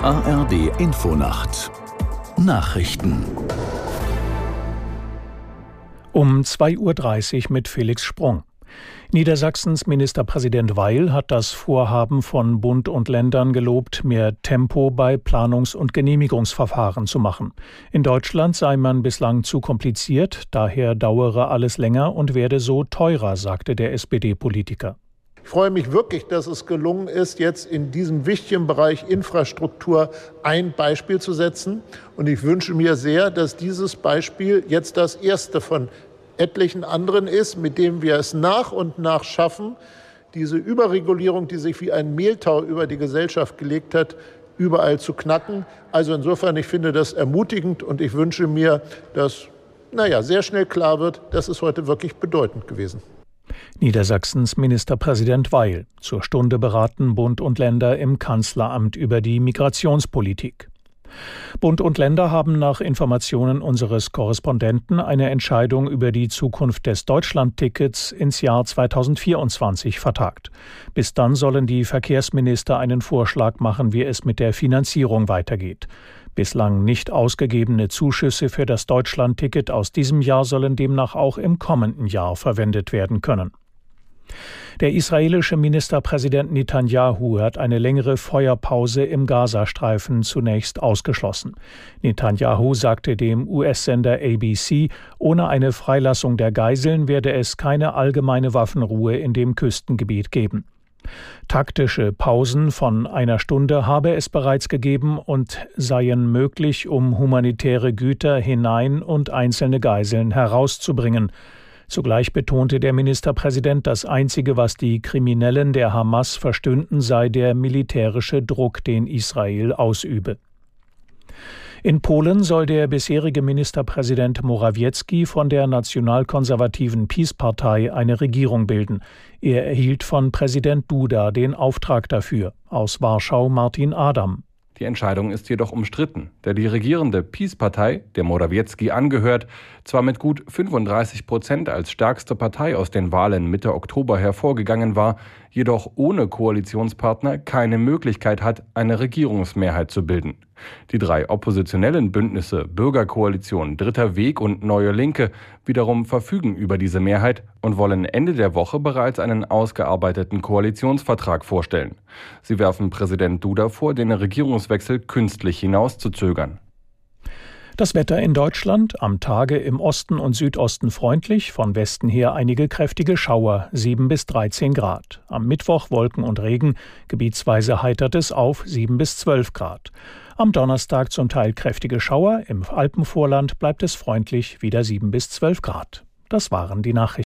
ARD Infonacht Nachrichten um 2.30 Uhr mit Felix Sprung. Niedersachsens Ministerpräsident Weil hat das Vorhaben von Bund und Ländern gelobt, mehr Tempo bei Planungs- und Genehmigungsverfahren zu machen. In Deutschland sei man bislang zu kompliziert, daher dauere alles länger und werde so teurer, sagte der SPD-Politiker. Ich freue mich wirklich, dass es gelungen ist, jetzt in diesem wichtigen Bereich Infrastruktur ein Beispiel zu setzen. Und ich wünsche mir sehr, dass dieses Beispiel jetzt das erste von etlichen anderen ist, mit dem wir es nach und nach schaffen, diese Überregulierung, die sich wie ein Mehltau über die Gesellschaft gelegt hat, überall zu knacken. Also insofern, ich finde das ermutigend und ich wünsche mir, dass, naja, sehr schnell klar wird, das ist heute wirklich bedeutend gewesen. Niedersachsens Ministerpräsident Weil. Zur Stunde beraten Bund und Länder im Kanzleramt über die Migrationspolitik. Bund und Länder haben nach Informationen unseres Korrespondenten eine Entscheidung über die Zukunft des Deutschlandtickets ins Jahr 2024 vertagt. Bis dann sollen die Verkehrsminister einen Vorschlag machen, wie es mit der Finanzierung weitergeht. Bislang nicht ausgegebene Zuschüsse für das Deutschlandticket aus diesem Jahr sollen demnach auch im kommenden Jahr verwendet werden können. Der israelische Ministerpräsident Netanyahu hat eine längere Feuerpause im Gazastreifen zunächst ausgeschlossen. Netanyahu sagte dem US-Sender ABC, ohne eine Freilassung der Geiseln werde es keine allgemeine Waffenruhe in dem Küstengebiet geben. Taktische Pausen von einer Stunde habe es bereits gegeben und seien möglich, um humanitäre Güter hinein und einzelne Geiseln herauszubringen. Zugleich betonte der Ministerpräsident, das Einzige, was die Kriminellen der Hamas verstünden, sei der militärische Druck, den Israel ausübe. In Polen soll der bisherige Ministerpräsident Morawiecki von der nationalkonservativen PiS-Partei eine Regierung bilden. Er erhielt von Präsident Duda den Auftrag dafür. Aus Warschau Martin Adam. Die Entscheidung ist jedoch umstritten, da die regierende Peace-Partei, der Morawiecki angehört, zwar mit gut 35 Prozent als stärkste Partei aus den Wahlen Mitte Oktober hervorgegangen war, jedoch ohne Koalitionspartner keine Möglichkeit hat, eine Regierungsmehrheit zu bilden. Die drei oppositionellen Bündnisse Bürgerkoalition, Dritter Weg und Neue Linke wiederum verfügen über diese Mehrheit und wollen Ende der Woche bereits einen ausgearbeiteten Koalitionsvertrag vorstellen. Sie werfen Präsident Duda vor, den Regierungswechsel künstlich hinauszuzögern. Das Wetter in Deutschland am Tage im Osten und Südosten freundlich, von Westen her einige kräftige Schauer, 7 bis 13 Grad. Am Mittwoch Wolken und Regen, gebietsweise heitert es auf 7 bis 12 Grad. Am Donnerstag zum Teil kräftige Schauer, im Alpenvorland bleibt es freundlich, wieder 7 bis 12 Grad. Das waren die Nachrichten.